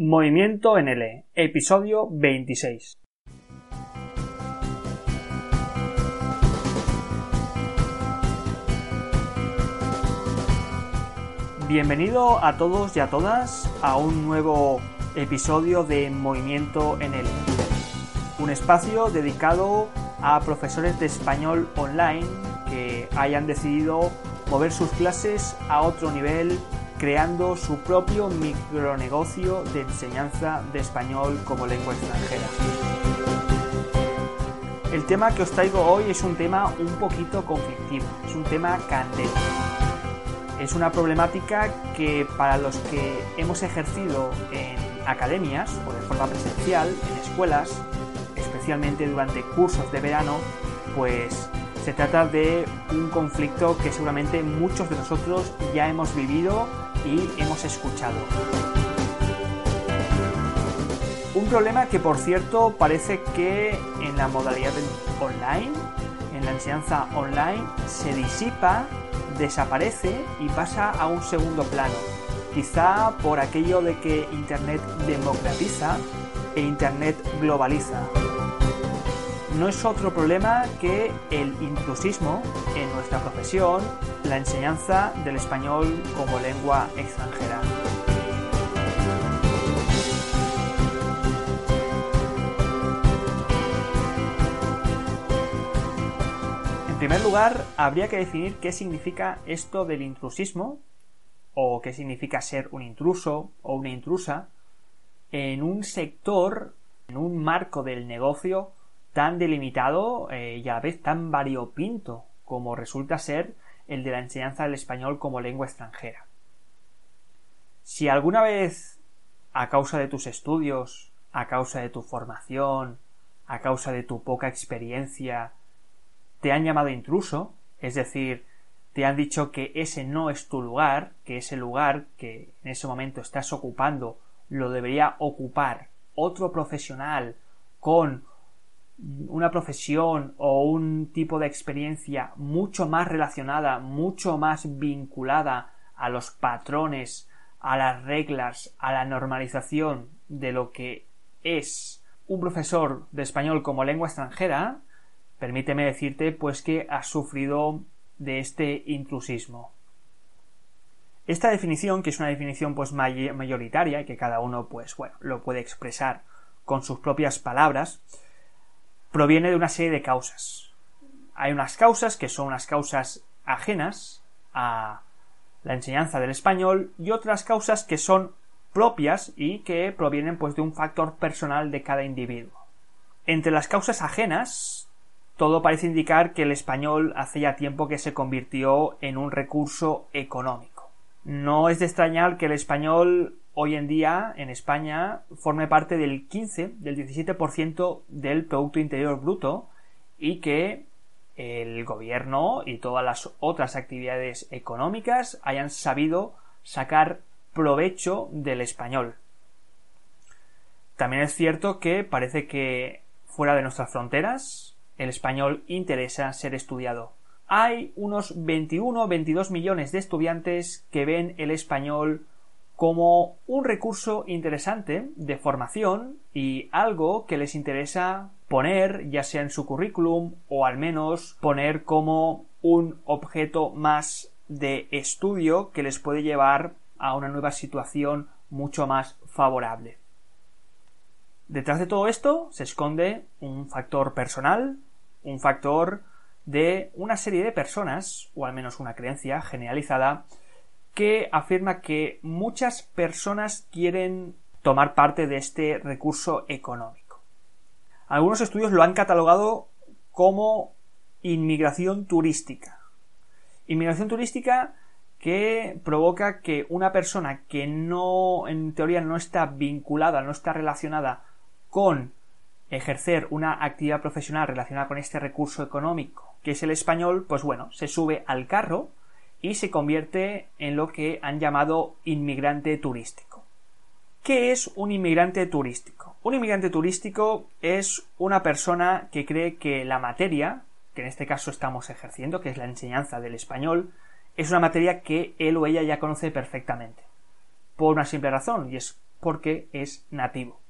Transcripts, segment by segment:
Movimiento NL, episodio 26. Bienvenido a todos y a todas a un nuevo episodio de Movimiento NL, un espacio dedicado a profesores de español online que hayan decidido mover sus clases a otro nivel creando su propio micronegocio de enseñanza de español como lengua extranjera. El tema que os traigo hoy es un tema un poquito conflictivo, es un tema candente. Es una problemática que para los que hemos ejercido en academias o de forma presencial, en escuelas, especialmente durante cursos de verano, pues se trata de un conflicto que seguramente muchos de nosotros ya hemos vivido hemos escuchado. Un problema que por cierto parece que en la modalidad online, en la enseñanza online, se disipa, desaparece y pasa a un segundo plano. Quizá por aquello de que Internet democratiza e Internet globaliza. No es otro problema que el intrusismo en nuestra profesión, la enseñanza del español como lengua extranjera. En primer lugar, habría que definir qué significa esto del intrusismo, o qué significa ser un intruso o una intrusa, en un sector, en un marco del negocio tan delimitado eh, y a la vez tan variopinto como resulta ser el de la enseñanza del español como lengua extranjera. Si alguna vez, a causa de tus estudios, a causa de tu formación, a causa de tu poca experiencia, te han llamado intruso, es decir, te han dicho que ese no es tu lugar, que ese lugar que en ese momento estás ocupando lo debería ocupar otro profesional con una profesión o un tipo de experiencia mucho más relacionada, mucho más vinculada a los patrones, a las reglas, a la normalización de lo que es un profesor de español como lengua extranjera, permíteme decirte pues que has sufrido de este intrusismo. Esta definición, que es una definición pues mayoritaria y que cada uno pues bueno, lo puede expresar con sus propias palabras, proviene de una serie de causas. Hay unas causas que son unas causas ajenas a la enseñanza del español y otras causas que son propias y que provienen pues de un factor personal de cada individuo. Entre las causas ajenas, todo parece indicar que el español hace ya tiempo que se convirtió en un recurso económico. No es de extrañar que el español hoy en día en España forme parte del 15, del 17% del Producto Interior Bruto y que el gobierno y todas las otras actividades económicas hayan sabido sacar provecho del español. También es cierto que parece que fuera de nuestras fronteras el español interesa ser estudiado. Hay unos 21-22 millones de estudiantes que ven el español como un recurso interesante de formación y algo que les interesa poner ya sea en su currículum o al menos poner como un objeto más de estudio que les puede llevar a una nueva situación mucho más favorable. Detrás de todo esto se esconde un factor personal, un factor de una serie de personas, o al menos una creencia generalizada, que afirma que muchas personas quieren tomar parte de este recurso económico. Algunos estudios lo han catalogado como inmigración turística. Inmigración turística que provoca que una persona que no, en teoría, no está vinculada, no está relacionada con ejercer una actividad profesional relacionada con este recurso económico, que es el español, pues bueno, se sube al carro y se convierte en lo que han llamado inmigrante turístico. ¿Qué es un inmigrante turístico? Un inmigrante turístico es una persona que cree que la materia, que en este caso estamos ejerciendo, que es la enseñanza del español, es una materia que él o ella ya conoce perfectamente. Por una simple razón, y es porque es nativo.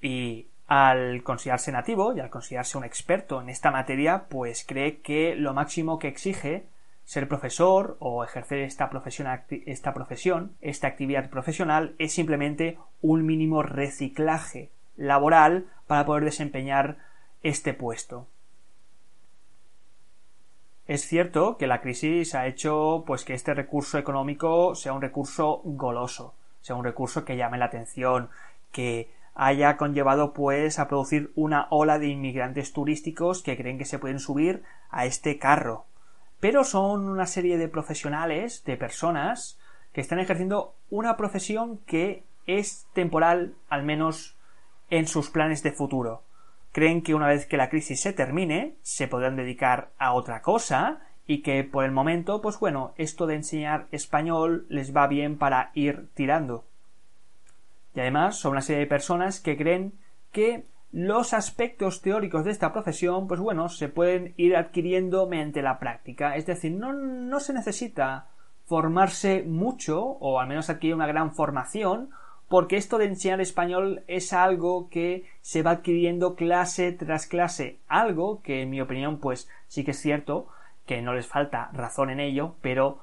Y al considerarse nativo y al considerarse un experto en esta materia, pues cree que lo máximo que exige ser profesor o ejercer esta profesión, esta profesión, esta actividad profesional, es simplemente un mínimo reciclaje laboral para poder desempeñar este puesto. Es cierto que la crisis ha hecho pues que este recurso económico sea un recurso goloso, sea un recurso que llame la atención, que haya conllevado pues a producir una ola de inmigrantes turísticos que creen que se pueden subir a este carro. Pero son una serie de profesionales, de personas, que están ejerciendo una profesión que es temporal, al menos en sus planes de futuro. Creen que una vez que la crisis se termine, se podrán dedicar a otra cosa y que por el momento, pues bueno, esto de enseñar español les va bien para ir tirando. Y además son una serie de personas que creen que los aspectos teóricos de esta profesión, pues bueno, se pueden ir adquiriendo mediante la práctica. Es decir, no, no se necesita formarse mucho, o al menos adquirir una gran formación, porque esto de enseñar español es algo que se va adquiriendo clase tras clase. Algo que, en mi opinión, pues sí que es cierto, que no les falta razón en ello, pero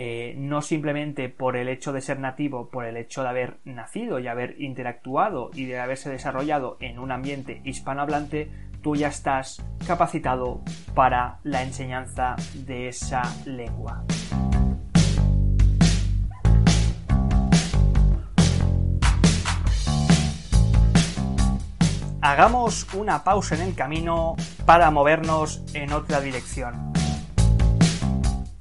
eh, no simplemente por el hecho de ser nativo, por el hecho de haber nacido y haber interactuado y de haberse desarrollado en un ambiente hispanohablante, tú ya estás capacitado para la enseñanza de esa lengua. Hagamos una pausa en el camino para movernos en otra dirección.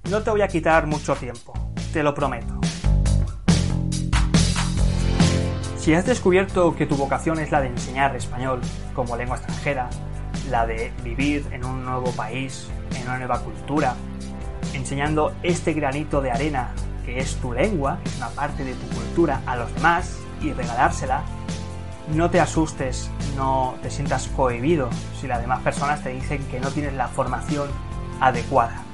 No te voy a quitar mucho tiempo, te lo prometo. Si has descubierto que tu vocación es la de enseñar español como lengua extranjera, la de vivir en un nuevo país, en una nueva cultura, enseñando este granito de arena que es tu lengua, que es una parte de tu cultura, a los demás y regalársela, no te asustes, no te sientas cohibido si las demás personas te dicen que no tienes la formación adecuada.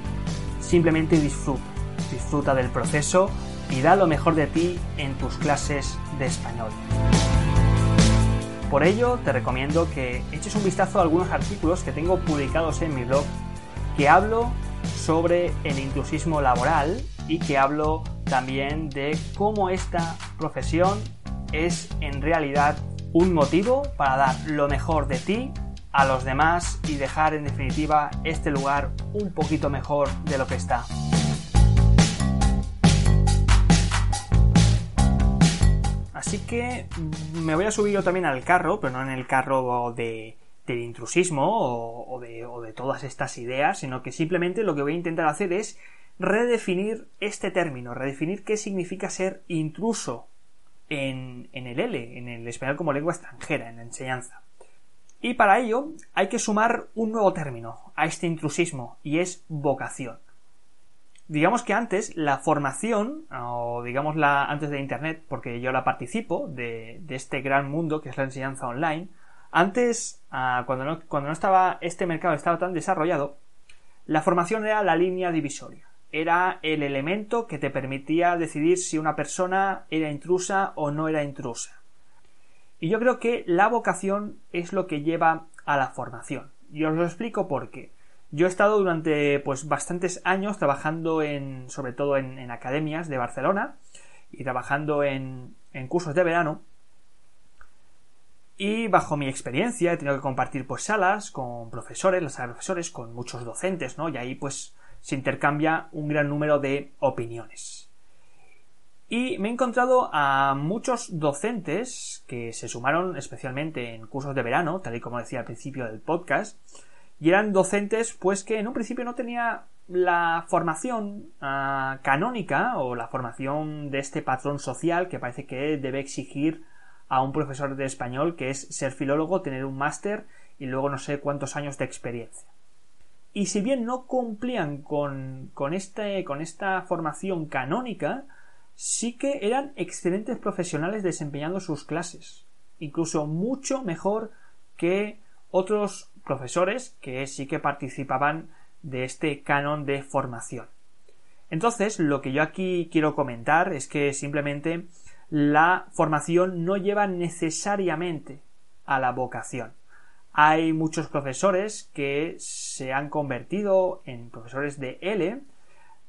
Simplemente disfruta, disfruta del proceso y da lo mejor de ti en tus clases de español. Por ello, te recomiendo que eches un vistazo a algunos artículos que tengo publicados en mi blog que hablo sobre el inclusismo laboral y que hablo también de cómo esta profesión es en realidad un motivo para dar lo mejor de ti a los demás y dejar en definitiva este lugar un poquito mejor de lo que está. Así que me voy a subir yo también al carro, pero no en el carro de, del intrusismo o, de, o de todas estas ideas, sino que simplemente lo que voy a intentar hacer es redefinir este término, redefinir qué significa ser intruso en, en, el L, en el español como lengua extranjera, en la enseñanza. Y para ello hay que sumar un nuevo término a este intrusismo y es vocación. Digamos que antes la formación, o digamos la antes de Internet, porque yo la participo de, este gran mundo que es la enseñanza online, antes, ah, cuando, no, cuando no estaba este mercado estaba tan desarrollado, la formación era la línea divisoria. Era el elemento que te permitía decidir si una persona era intrusa o no era intrusa. Y yo creo que la vocación es lo que lleva a la formación. Y os lo explico por qué. Yo he estado durante pues bastantes años trabajando en, sobre todo en, academias de Barcelona y trabajando en, cursos de verano. Y bajo mi experiencia he tenido que compartir pues salas con profesores, los profesores, con muchos docentes, ¿no? Y ahí pues se intercambia un gran número de opiniones. Y me he encontrado a muchos docentes que se sumaron especialmente en cursos de verano, tal y como decía al principio del podcast, y eran docentes pues que en un principio no tenía la formación ah, canónica o la formación de este patrón social que parece que debe exigir a un profesor de español que es ser filólogo, tener un máster y luego no sé cuántos años de experiencia. Y si bien no cumplían con, con, este, con esta formación canónica, sí que eran excelentes profesionales desempeñando sus clases, incluso mucho mejor que otros profesores que sí que participaban de este canon de formación. Entonces, lo que yo aquí quiero comentar es que simplemente la formación no lleva necesariamente a la vocación. Hay muchos profesores que se han convertido en profesores de L,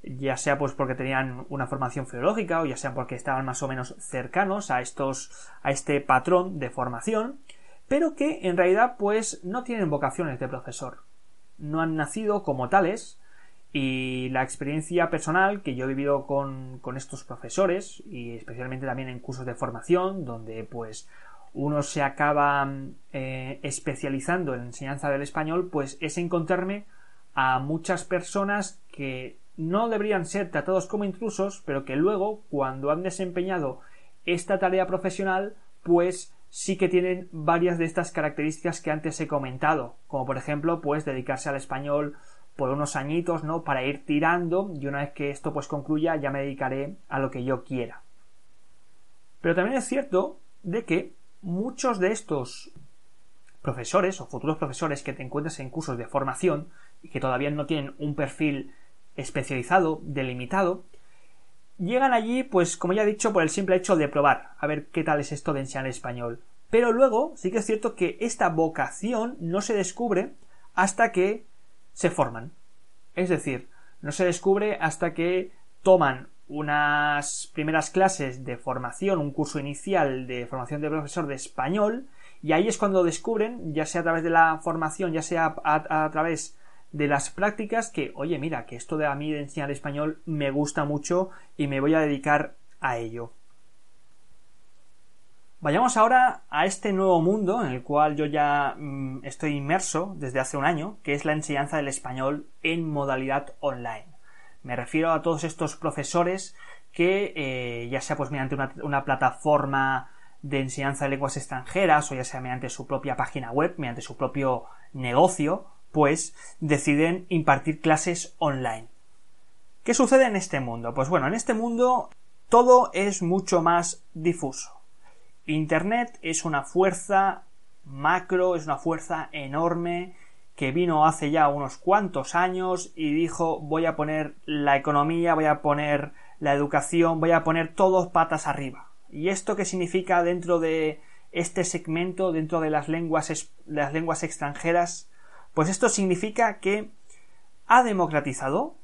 ya sea pues porque tenían una formación filológica o ya sea porque estaban más o menos cercanos a estos a este patrón de formación, pero que en realidad pues no tienen vocaciones de profesor. No han nacido como tales y la experiencia personal que yo he vivido con, con estos profesores y especialmente también en cursos de formación donde pues uno se acaba eh, especializando en enseñanza del español pues es encontrarme a muchas personas que no deberían ser tratados como intrusos pero que luego cuando han desempeñado esta tarea profesional pues sí que tienen varias de estas características que antes he comentado, como por ejemplo, pues dedicarse al español por unos añitos, ¿no? Para ir tirando y una vez que esto pues concluya ya me dedicaré a lo que yo quiera. Pero también es cierto de que muchos de estos profesores o futuros profesores que te encuentras en cursos de formación que todavía no tienen un perfil especializado, delimitado, Llegan allí, pues como ya he dicho, por el simple hecho de probar, a ver qué tal es esto de enseñar español. Pero luego sí que es cierto que esta vocación no se descubre hasta que se forman. Es decir, no se descubre hasta que toman unas primeras clases de formación, un curso inicial de formación de profesor de español, y ahí es cuando descubren, ya sea a través de la formación, ya sea a, a través de las prácticas que, oye, mira, que esto de a mí de enseñar español me gusta mucho y me voy a dedicar a ello. Vayamos ahora a este nuevo mundo en el cual yo ya mm, estoy inmerso desde hace un año, que es la enseñanza del español en modalidad online. Me refiero a todos estos profesores que, eh, ya sea pues mediante una, una plataforma de enseñanza de lenguas extranjeras o ya sea mediante su propia página web, mediante su propio negocio, pues deciden impartir clases online. ¿Qué sucede en este mundo? Pues bueno, en este mundo todo es mucho más difuso. Internet es una fuerza macro, es una fuerza enorme que vino hace ya unos cuantos años y dijo voy a poner la economía, voy a poner la educación, voy a poner todos patas arriba. ¿Y esto qué significa dentro de este segmento, dentro de las lenguas, las lenguas extranjeras? Pues esto significa que ha democratizado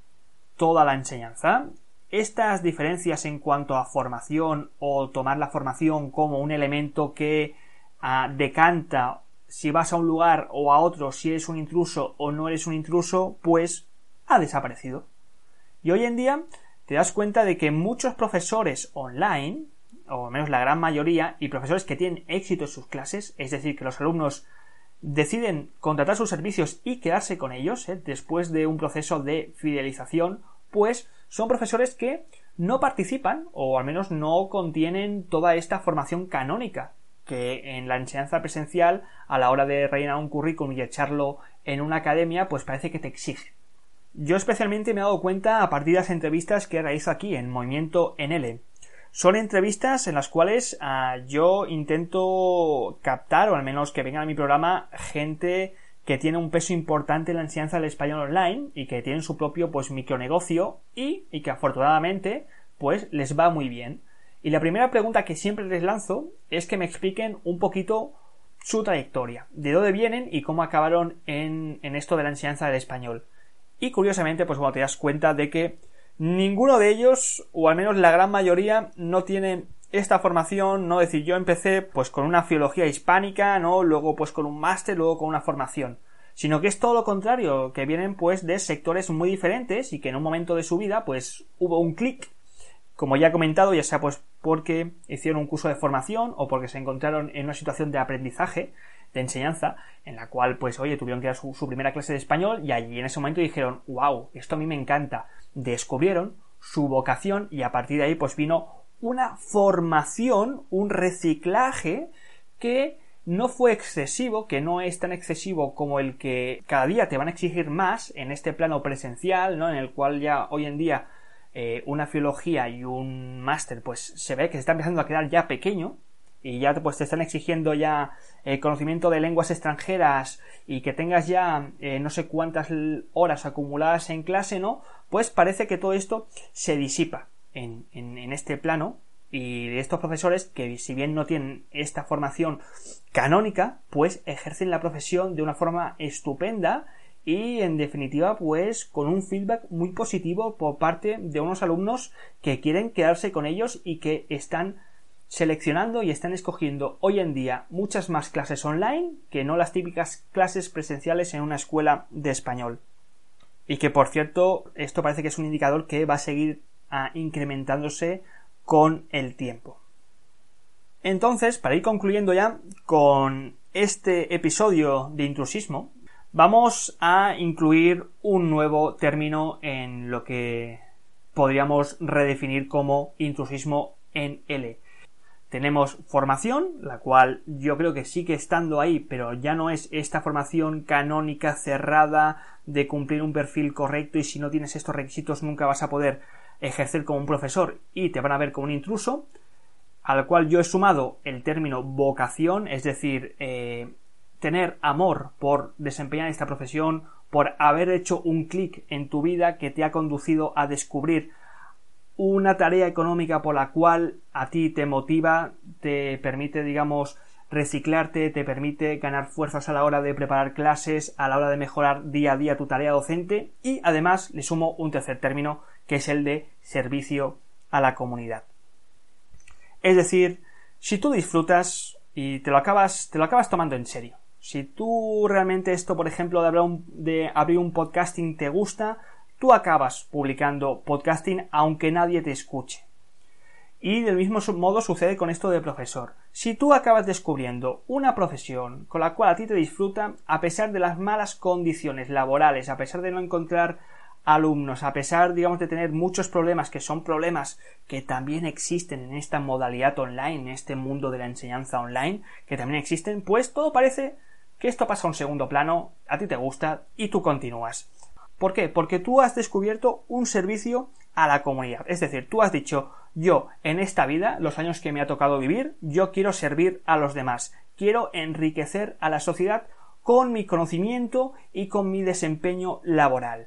toda la enseñanza. Estas diferencias en cuanto a formación o tomar la formación como un elemento que ah, decanta si vas a un lugar o a otro, si eres un intruso o no eres un intruso, pues ha desaparecido. Y hoy en día te das cuenta de que muchos profesores online, o al menos la gran mayoría, y profesores que tienen éxito en sus clases, es decir, que los alumnos deciden contratar sus servicios y quedarse con ellos ¿eh? después de un proceso de fidelización, pues son profesores que no participan o al menos no contienen toda esta formación canónica que en la enseñanza presencial a la hora de rellenar un currículum y echarlo en una academia pues parece que te exige. Yo especialmente me he dado cuenta a partir de las entrevistas que realizo aquí en Movimiento NL son entrevistas en las cuales ah, yo intento captar, o al menos que vengan a mi programa, gente que tiene un peso importante en la enseñanza del español online y que tienen su propio pues micronegocio y, y que afortunadamente pues les va muy bien. Y la primera pregunta que siempre les lanzo es que me expliquen un poquito su trayectoria, de dónde vienen y cómo acabaron en, en esto de la enseñanza del español. Y curiosamente, pues bueno, te das cuenta de que Ninguno de ellos, o al menos la gran mayoría, no tienen esta formación, no decir, yo empecé pues con una filología hispánica, ¿no? Luego pues con un máster, luego con una formación. Sino que es todo lo contrario, que vienen pues de sectores muy diferentes y que en un momento de su vida pues hubo un clic como ya he comentado, ya sea pues porque hicieron un curso de formación o porque se encontraron en una situación de aprendizaje, de enseñanza, en la cual, pues, oye, tuvieron que dar su, su primera clase de español y allí en ese momento dijeron, wow, esto a mí me encanta. Descubrieron su vocación y a partir de ahí, pues vino una formación, un reciclaje que no fue excesivo, que no es tan excesivo como el que cada día te van a exigir más en este plano presencial, ¿no? En el cual ya hoy en día eh, una filología y un máster, pues se ve que se está empezando a quedar ya pequeño y ya pues te están exigiendo ya eh, conocimiento de lenguas extranjeras y que tengas ya eh, no sé cuántas horas acumuladas en clase, ¿no? Pues parece que todo esto se disipa en, en este plano y de estos profesores que si bien no tienen esta formación canónica, pues ejercen la profesión de una forma estupenda y en definitiva pues con un feedback muy positivo por parte de unos alumnos que quieren quedarse con ellos y que están seleccionando y están escogiendo hoy en día muchas más clases online que no las típicas clases presenciales en una escuela de español. Y que por cierto, esto parece que es un indicador que va a seguir a incrementándose con el tiempo. Entonces, para ir concluyendo ya con este episodio de intrusismo, vamos a incluir un nuevo término en lo que podríamos redefinir como intrusismo en L. Tenemos formación, la cual yo creo que sigue estando ahí, pero ya no es esta formación canónica cerrada de cumplir un perfil correcto y si no tienes estos requisitos nunca vas a poder ejercer como un profesor y te van a ver como un intruso, al cual yo he sumado el término vocación, es decir, eh, tener amor por desempeñar esta profesión, por haber hecho un clic en tu vida que te ha conducido a descubrir una tarea económica por la cual a ti te motiva, te permite, digamos, reciclarte, te permite ganar fuerzas a la hora de preparar clases, a la hora de mejorar día a día tu tarea docente y además le sumo un tercer término que es el de servicio a la comunidad. Es decir, si tú disfrutas y te lo acabas, te lo acabas tomando en serio. Si tú realmente esto, por ejemplo, de, de abrir un podcasting te gusta, tú acabas publicando podcasting aunque nadie te escuche. Y del mismo modo sucede con esto de profesor. Si tú acabas descubriendo una profesión con la cual a ti te disfruta, a pesar de las malas condiciones laborales, a pesar de no encontrar alumnos, a pesar, digamos, de tener muchos problemas, que son problemas que también existen en esta modalidad online, en este mundo de la enseñanza online, que también existen, pues todo parece que esto pasa a un segundo plano, a ti te gusta y tú continúas. ¿Por qué? Porque tú has descubierto un servicio a la comunidad. Es decir, tú has dicho, yo en esta vida, los años que me ha tocado vivir, yo quiero servir a los demás, quiero enriquecer a la sociedad con mi conocimiento y con mi desempeño laboral.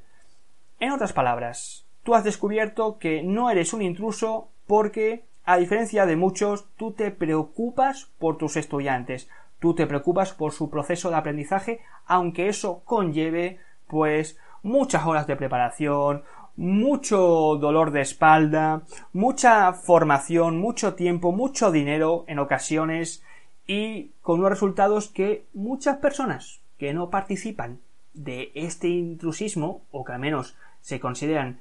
En otras palabras, tú has descubierto que no eres un intruso porque, a diferencia de muchos, tú te preocupas por tus estudiantes, tú te preocupas por su proceso de aprendizaje, aunque eso conlleve, pues, muchas horas de preparación, mucho dolor de espalda, mucha formación, mucho tiempo, mucho dinero en ocasiones y con unos resultados que muchas personas que no participan de este intrusismo, o que al menos se consideran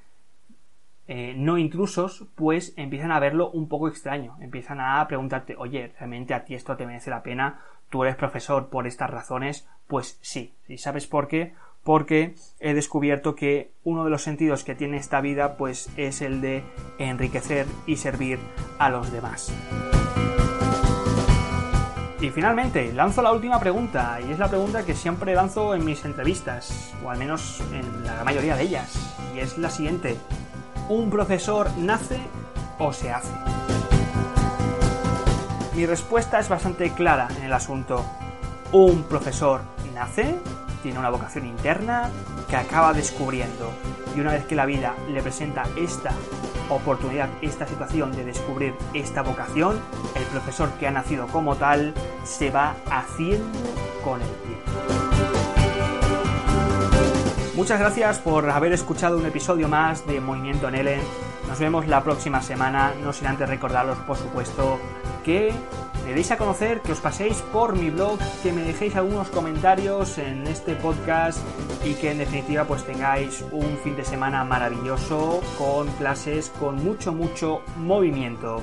eh, no intrusos, pues empiezan a verlo un poco extraño. Empiezan a preguntarte, oye, ¿realmente a ti esto te merece la pena? ¿Tú eres profesor por estas razones? Pues sí. ¿Y sabes por qué? Porque he descubierto que uno de los sentidos que tiene esta vida, pues es el de enriquecer y servir a los demás. Y finalmente, lanzo la última pregunta, y es la pregunta que siempre lanzo en mis entrevistas, o al menos en la mayoría de ellas, y es la siguiente. ¿Un profesor nace o se hace? Mi respuesta es bastante clara en el asunto. Un profesor nace, tiene una vocación interna que acaba descubriendo, y una vez que la vida le presenta esta oportunidad, esta situación de descubrir esta vocación, el profesor que ha nacido como tal se va haciendo con el tiempo. Muchas gracias por haber escuchado un episodio más de Movimiento en Nos vemos la próxima semana, no sin antes recordaros, por supuesto, que me deis a conocer, que os paséis por mi blog, que me dejéis algunos comentarios en este podcast y que en definitiva pues tengáis un fin de semana maravilloso con clases con mucho mucho movimiento.